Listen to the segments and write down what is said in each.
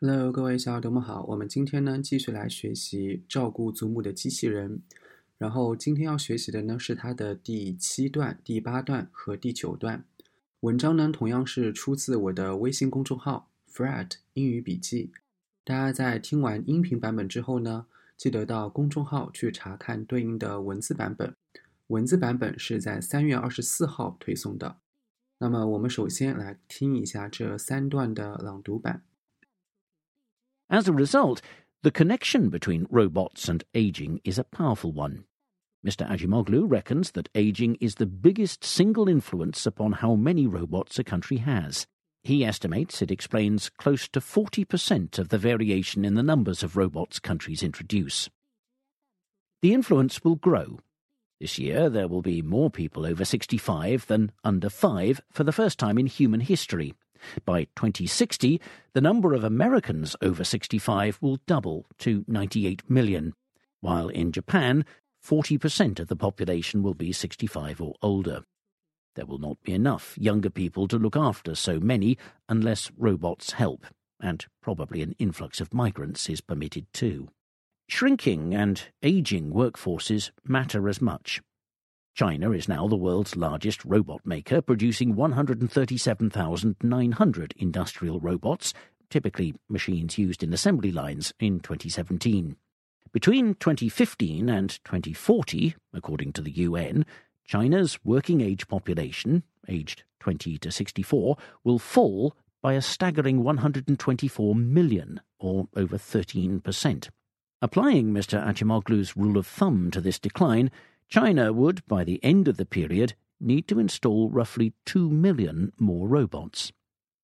Hello，各位小耳朵们好，我们今天呢继续来学习照顾祖母的机器人。然后今天要学习的呢是它的第七段、第八段和第九段。文章呢同样是出自我的微信公众号 Fred 英语笔记。大家在听完音频版本之后呢，记得到公众号去查看对应的文字版本。文字版本是在三月二十四号推送的。那么我们首先来听一下这三段的朗读版。As a result, the connection between robots and aging is a powerful one. Mr. Ajimoglu reckons that aging is the biggest single influence upon how many robots a country has. He estimates it explains close to 40% of the variation in the numbers of robots countries introduce. The influence will grow. This year, there will be more people over 65 than under 5 for the first time in human history. By 2060, the number of Americans over 65 will double to 98 million, while in Japan, 40% of the population will be 65 or older. There will not be enough younger people to look after so many unless robots help, and probably an influx of migrants is permitted too. Shrinking and aging workforces matter as much. China is now the world's largest robot maker, producing 137,900 industrial robots, typically machines used in assembly lines, in 2017. Between 2015 and 2040, according to the UN, China's working age population, aged 20 to 64, will fall by a staggering 124 million, or over 13%. Applying Mr. Achimoglu's rule of thumb to this decline, China would, by the end of the period, need to install roughly 2 million more robots.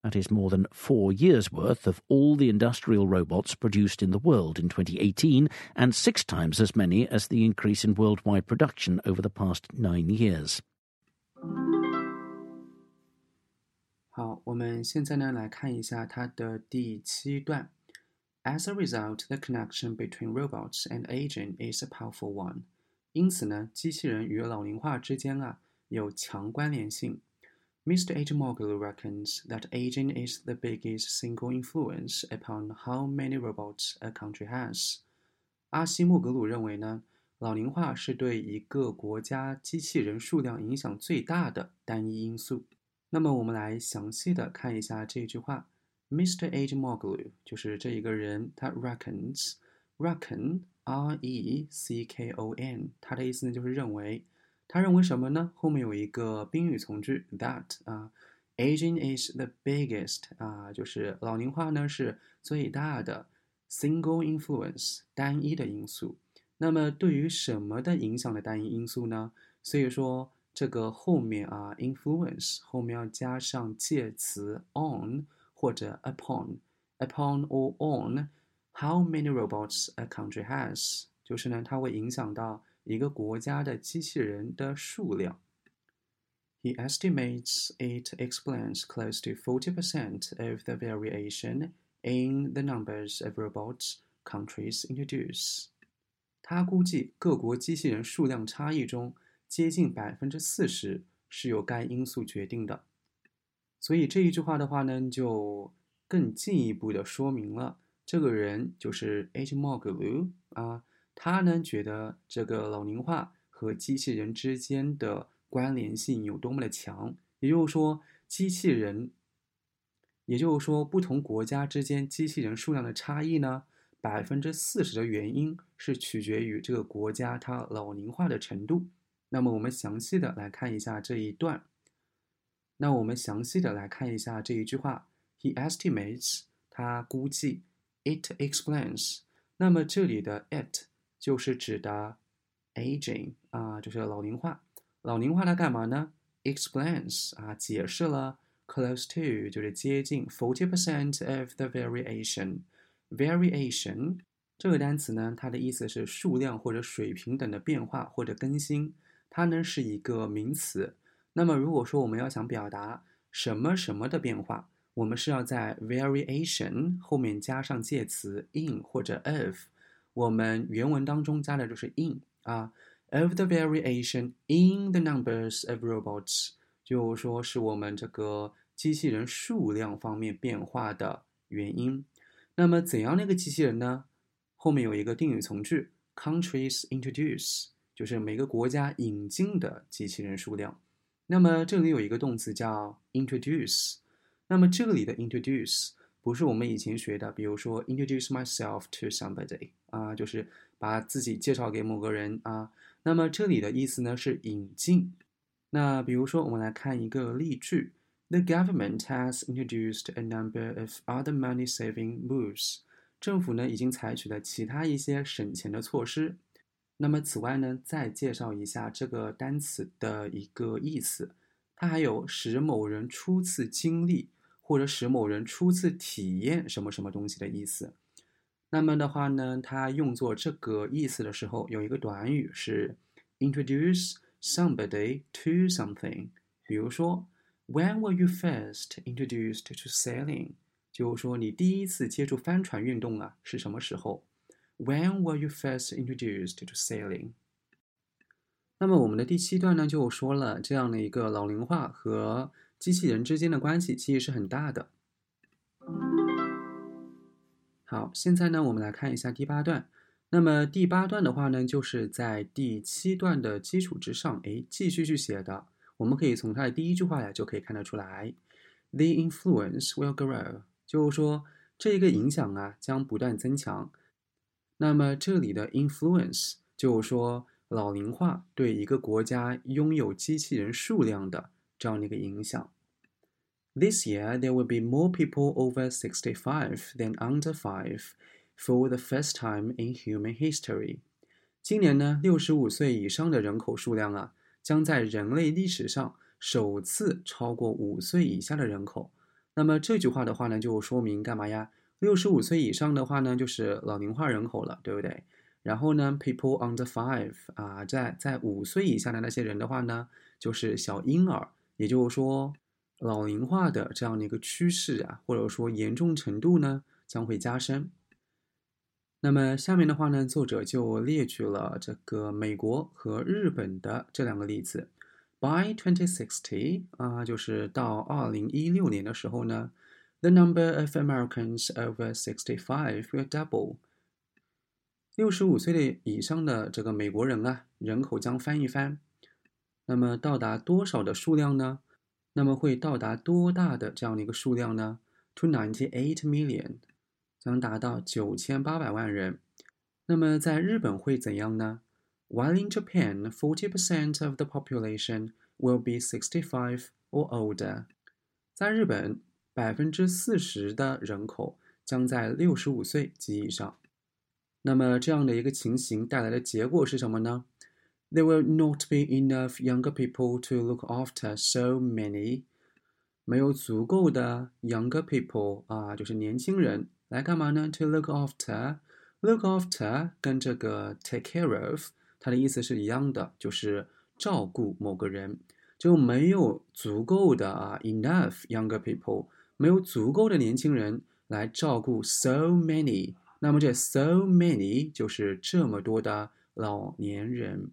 That is more than four years' worth of all the industrial robots produced in the world in 2018, and six times as many as the increase in worldwide production over the past nine years. 好，我们现在呢来看一下它的第七段。As a result, the connection between robots and aging is a powerful one. 因此呢，机器人与老龄化之间啊有强关联性。Mr. H. Mogul reckons that aging is the biggest single influence upon how many robots a country has. 阿西莫格鲁认为呢，老龄化是对一个国家机器人数量影响最大的单一因素。那么我们来详细的看一下这句话。Mr. H. Mogul 就是这一个人，他 reckons，reckon。R E C K O N，它的意思呢就是认为，他认为什么呢？后面有一个宾语从句 that 啊，aging is the biggest 啊，就是老龄化呢是最大的 single influence 单一的因素。那么对于什么的影响的单一因素呢？所以说这个后面啊 influence 后面要加上介词 on 或者 upon，upon or on。How many robots a country has？就是呢，它会影响到一个国家的机器人的数量。He estimates it explains close to 40% of the variation in the numbers of robots countries introduce。他估计各国机器人数量差异中，接近百分之四十是由该因素决定的。所以这一句话的话呢，就更进一步的说明了。这个人就是 H. Moglu 啊，他呢觉得这个老龄化和机器人之间的关联性有多么的强，也就是说，机器人，也就是说，不同国家之间机器人数量的差异呢，百分之四十的原因是取决于这个国家它老龄化的程度。那么我们详细的来看一下这一段，那我们详细的来看一下这一句话，He estimates，他估计。It explains，那么这里的 it 就是指的 aging 啊，就是老龄化。老龄化它干嘛呢？Explains 啊，解释了。Close to 就是接近 forty percent of the variation。Variation 这个单词呢，它的意思是数量或者水平等的变化或者更新，它呢是一个名词。那么如果说我们要想表达什么什么的变化，我们是要在 variation 后面加上介词 in 或者 of，我们原文当中加的就是 in 啊，of the variation in the numbers of robots，就说是我们这个机器人数量方面变化的原因。那么怎样的一个机器人呢？后面有一个定语从句，countries introduce，就是每个国家引进的机器人数量。那么这里有一个动词叫 introduce，那么这里的 introduce 不是我们以前学的，比如说 introduce myself to somebody 啊，就是把自己介绍给某个人啊。那么这里的意思呢是引进。那比如说我们来看一个例句：The government has introduced a number of other money-saving moves。政府呢已经采取了其他一些省钱的措施。那么此外呢，再介绍一下这个单词的一个意思，它还有使某人初次经历或者使某人初次体验什么什么东西的意思。那么的话呢，它用作这个意思的时候，有一个短语是 introduce somebody to something。比如说，When were you first introduced to sailing？就是说你第一次接触帆船运动啊是什么时候？When were you first introduced to sailing？那么我们的第七段呢，就说了这样的一个老龄化和机器人之间的关系其实是很大的。好，现在呢，我们来看一下第八段。那么第八段的话呢，就是在第七段的基础之上，哎，继续去写的。我们可以从它的第一句话呀，就可以看得出来，The influence will grow，就是说这一个影响啊，将不断增强。那么这里的 influence 就是说老龄化对一个国家拥有机器人数量的这样的一个影响。This year there will be more people over 65 than under 5 for the first time in human history。今年呢，六十五岁以上的人口数量啊，将在人类历史上首次超过五岁以下的人口。那么这句话的话呢，就说明干嘛呀？六十五岁以上的话呢，就是老龄化人口了，对不对？然后呢，people under five 啊，在在五岁以下的那些人的话呢，就是小婴儿。也就是说，老龄化的这样的一个趋势啊，或者说严重程度呢，将会加深。那么下面的话呢，作者就列举了这个美国和日本的这两个例子。By 2060啊，就是到二零一六年的时候呢。The number of Americans over sixty-five will double. 六十五岁的以上的这个美国人啊，人口将翻一番。那么到达多少的数量呢？那么会到达多大的这样的一个数量呢？To ninety-eight million，将达到九千八百万人。那么在日本会怎样呢？While in Japan, forty percent of the population will be sixty-five or older. 在日本。百分之四十的人口将在六十五岁及以上。那么这样的一个情形带来的结果是什么呢 ？There will not be enough younger people to look after so many。没有足够的 younger people 啊，就是年轻人来干嘛呢？To look after，look after 跟这个 take care of 它的意思是一样的，就是照顾某个人，就没有足够的啊 enough younger people。没有足够的年轻人来照顾 so many，那么这 so many 就是这么多的老年人。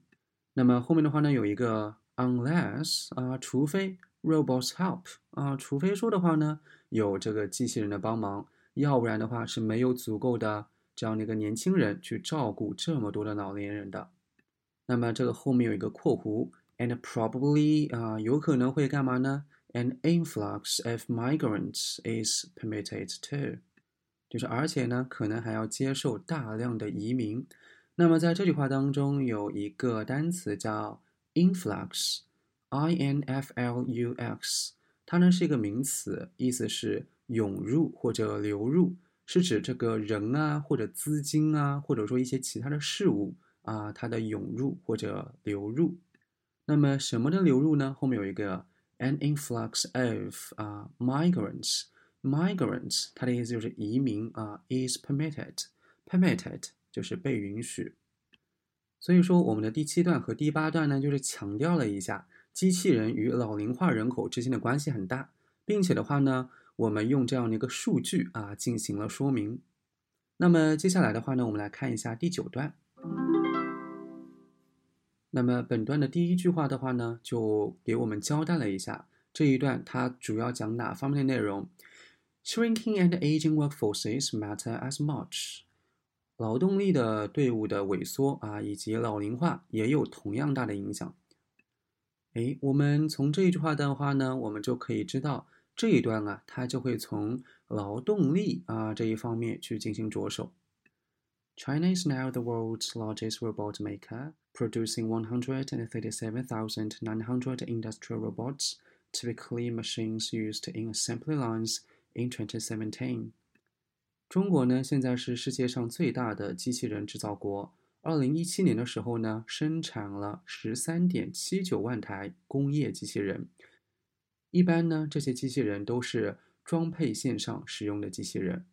那么后面的话呢，有一个 unless 啊，除非 robots help 啊，除非说的话呢，有这个机器人的帮忙，要不然的话是没有足够的这样的一个年轻人去照顾这么多的老年人的。那么这个后面有一个括弧，and probably 啊，有可能会干嘛呢？An influx of migrants is permitted to，就是而且呢，可能还要接受大量的移民。那么在这句话当中有一个单词叫 influx，i n f l u x，它呢是一个名词，意思是涌入或者流入，是指这个人啊或者资金啊，或者说一些其他的事物啊，它的涌入或者流入。那么什么的流入呢？后面有一个。An influx of 啊 migrants，migrants 它的意思就是移民啊，is permitted，permitted 就是被允许。所以说，我们的第七段和第八段呢，就是强调了一下机器人与老龄化人口之间的关系很大，并且的话呢，我们用这样的一个数据啊进行了说明。那么接下来的话呢，我们来看一下第九段。那么本段的第一句话的话呢，就给我们交代了一下这一段它主要讲哪方面的内容。Shrinking and aging workforces matter as much。劳动力的队伍的萎缩啊，以及老龄化也有同样大的影响。哎，我们从这一句话的话呢，我们就可以知道这一段啊，它就会从劳动力啊这一方面去进行着手。China is now the world's largest robot maker, producing 137,900 industrial robots, typically machines used in assembly lines in 2017. 中国呢，现在是世界上最大的机器人制造国。二零一七年的时候呢，生产了十三点七九万台工业机器人。一般呢，这些机器人都是装配线上使用的机器人。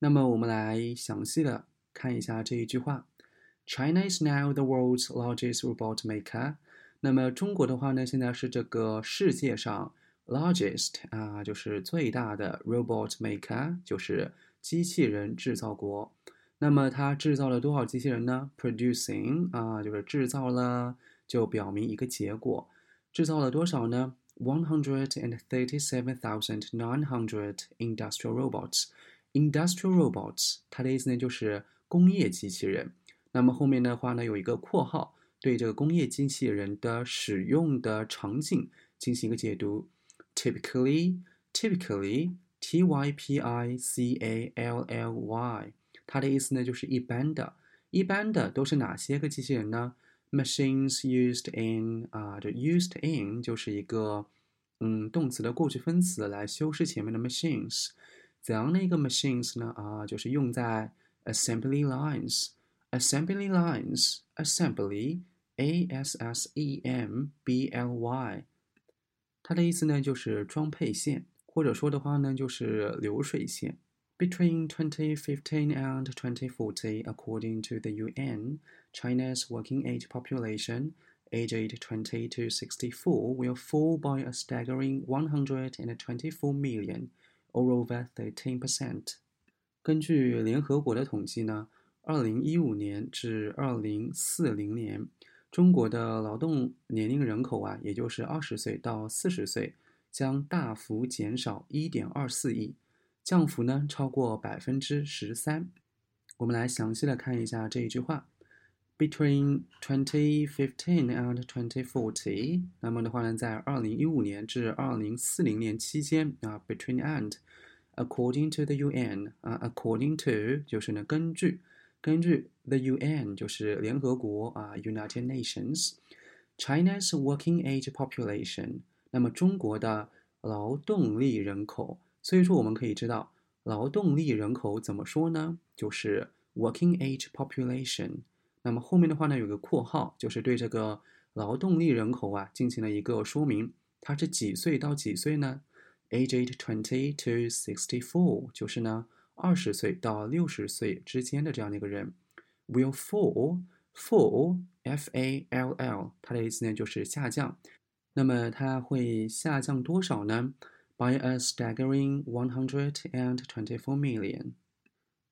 那么，我们来详细的看一下这一句话：China is now the world's largest robot maker。那么，中国的话呢，现在是这个世界上。Largest 啊，就是最大的 robot maker，就是机器人制造国。那么它制造了多少机器人呢？Producing 啊，就是制造了，就表明一个结果。制造了多少呢？One hundred and thirty-seven thousand nine hundred industrial robots. Industrial robots，它的意思呢就是工业机器人。那么后面的话呢有一个括号，对这个工业机器人的使用的场景进行一个解读。typically, typically, t y p i c a l l y，它的意思呢就是一般的，一般的都是哪些个机器人呢？Machines used in 啊，这 used in 就是一个嗯动词的过去分词来修饰前面的 machines。怎样的一个 machines 呢？啊，就是用在 assembly lines，assembly lines，assembly，a s s e m b l y。 它的意思呢，就是装配线，或者说的话呢，就是流水线。Between 2015 and 2040, according to the UN, China's working age population, aged 20 to 64, will fall by a staggering 124 million, or over 13%. 根据联合国的统计呢，二零一五年至二零四零年。 中国的劳动年龄人口啊，也就是二十岁到四十岁，将大幅减少一点二四亿，降幅呢超过百分之十三。我们来详细的看一下这一句话：Between twenty fifteen and twenty forty，那么的话呢，在二零一五年至二零四零年期间啊，Between and，according to the UN 啊，according to 就是呢根据。根据 the UN 就是联合国啊，United Nations，China's working age population，那么中国的劳动力人口，所以说我们可以知道劳动力人口怎么说呢？就是 working age population。那么后面的话呢，有个括号，就是对这个劳动力人口啊进行了一个说明，它是几岁到几岁呢？Aged twenty to sixty-four，就是呢。二十岁到六十岁之间的这样的一个人，will fall fall f a l l，它的意思呢就是下降。那么它会下降多少呢？By a staggering one hundred and twenty-four million，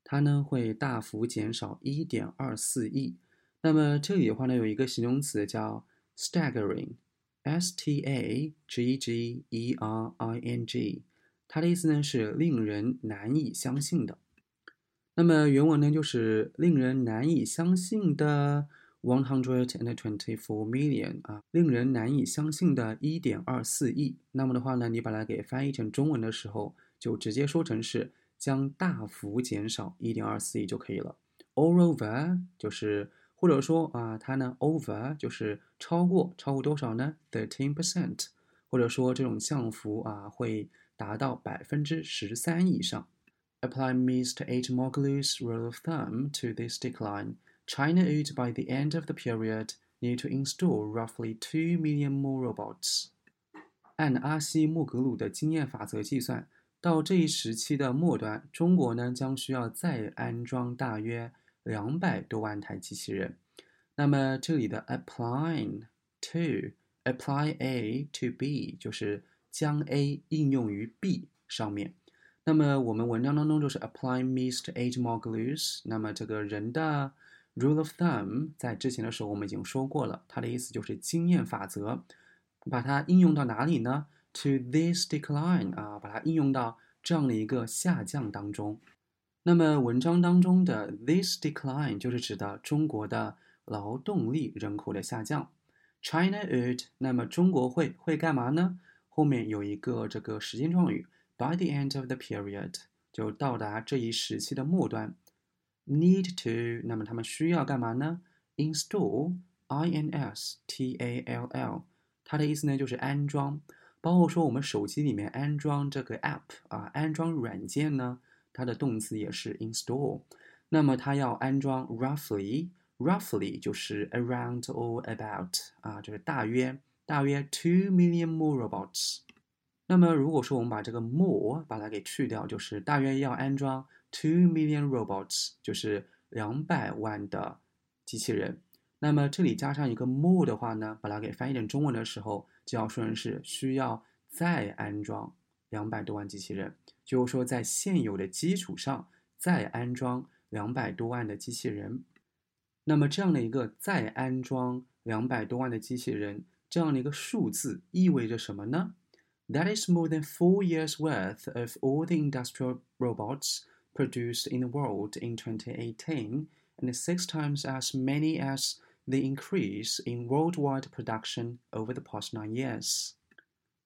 它呢会大幅减少一点二四亿。那么这里的话呢有一个形容词叫 staggering，s t a g g e r i n g。它的意思呢是令人难以相信的。那么原文呢就是令人难以相信的 one hundred and twenty-four million 啊，令人难以相信的一点二四亿。那么的话呢，你把它给翻译成中文的时候，就直接说成是将大幅减少一点二四亿就可以了。Over 就是或者说啊，它呢 over 就是超过，超过多少呢？thirteen percent，或者说这种降幅啊会。达到百分之十三以上。Apply Mr. Acemoglu's rule of thumb to this decline. China would, by the end of the period, need to install roughly two million more robots. 按阿西莫格鲁的经验法则计算，到这一时期的末端，中国呢将需要再安装大约两百多万台机器人。那么这里的 applying to apply A to B 就是 将 A 应用于 B 上面，那么我们文章当中就是 apply Mr. Acemoglu's。那么这个人的 rule of thumb 在之前的时候我们已经说过了，它的意思就是经验法则。把它应用到哪里呢？To this decline 啊，把它应用到这样的一个下降当中。那么文章当中的 this decline 就是指的中国的劳动力人口的下降。China would，那么中国会会干嘛呢？后面有一个这个时间状语，by the end of the period，就到达这一时期的末端。Need to，那么他们需要干嘛呢？Install，I N S T A L L，它的意思呢就是安装，包括说我们手机里面安装这个 app 啊，安装软件呢。它的动词也是 install，那么它要安装 roughly，roughly 就是 around or about 啊，就是大约大约 two million more robots。那么如果说我们把这个 more 把它给去掉，就是大约要安装 two million robots，就是两百万的机器人。那么这里加上一个 more 的话呢，把它给翻译成中文的时候，就要说成是需要再安装两百多万机器人。就是说，在现有的基础上再安装两百多万的机器人，那么这样的一个再安装两百多万的机器人这样的一个数字意味着什么呢？That is more than four years' worth of all the industrial robots produced in the world in 2018, and six times as many as the increase in worldwide production over the past nine years.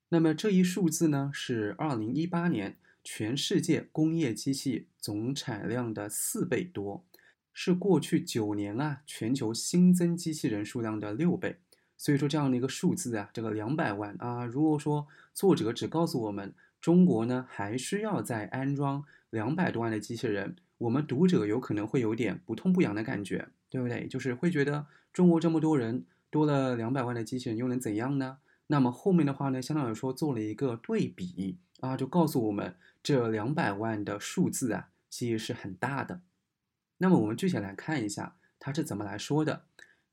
那么这一数字呢，是二零一八年。全世界工业机器总产量的四倍多，是过去九年啊全球新增机器人数量的六倍。所以说这样的一个数字啊，这个两百万啊，如果说作者只告诉我们中国呢还需要再安装两百多万的机器人，我们读者有可能会有点不痛不痒的感觉，对不对？就是会觉得中国这么多人，多了两百万的机器人又能怎样呢？那么后面的话呢，相当于说做了一个对比啊，就告诉我们。这两百万的数字啊，其实是很大的。那么我们具体来看一下，它是怎么来说的。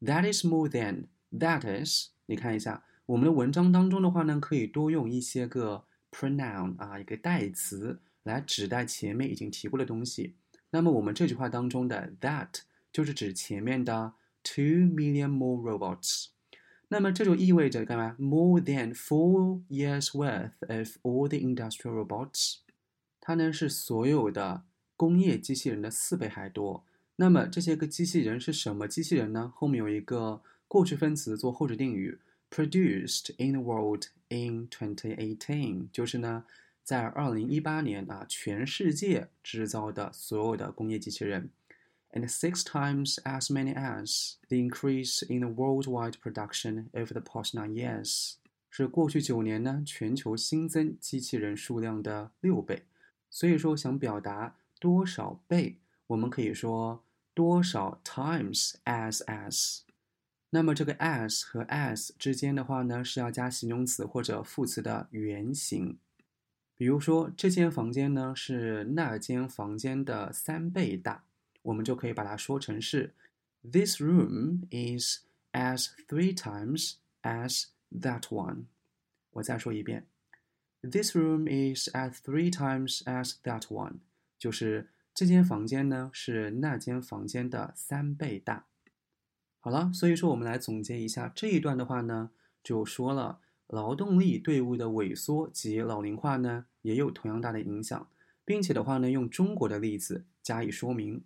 That is more than that is。你看一下，我们的文章当中的话呢，可以多用一些个 pronoun 啊，一个代词来指代前面已经提过的东西。那么我们这句话当中的 that 就是指前面的 two million more robots。那么这就意味着干嘛？More than four years worth of all the industrial robots。它呢是所有的工业机器人的四倍还多。那么这些个机器人是什么机器人呢？后面有一个过去分词做后置定语，produced in the world in 2018，就是呢在二零一八年啊全世界制造的所有的工业机器人，and six times as many as the increase in the worldwide production over the past nine years，是过去九年呢全球新增机器人数量的六倍。所以说，想表达多少倍，我们可以说多少 times as as。那么这个 as 和 as 之间的话呢，是要加形容词或者副词的原形。比如说，这间房间呢是那间房间的三倍大，我们就可以把它说成是 This room is as three times as that one。我再说一遍。This room is as three times as that one，就是这间房间呢是那间房间的三倍大。好了，所以说我们来总结一下这一段的话呢，就说了劳动力队伍的萎缩及老龄化呢也有同样大的影响，并且的话呢用中国的例子加以说明。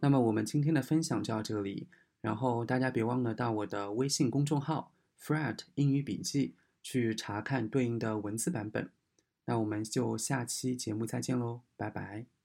那么我们今天的分享就到这里，然后大家别忘了到我的微信公众号 Fred 英语笔记。去查看对应的文字版本，那我们就下期节目再见喽，拜拜。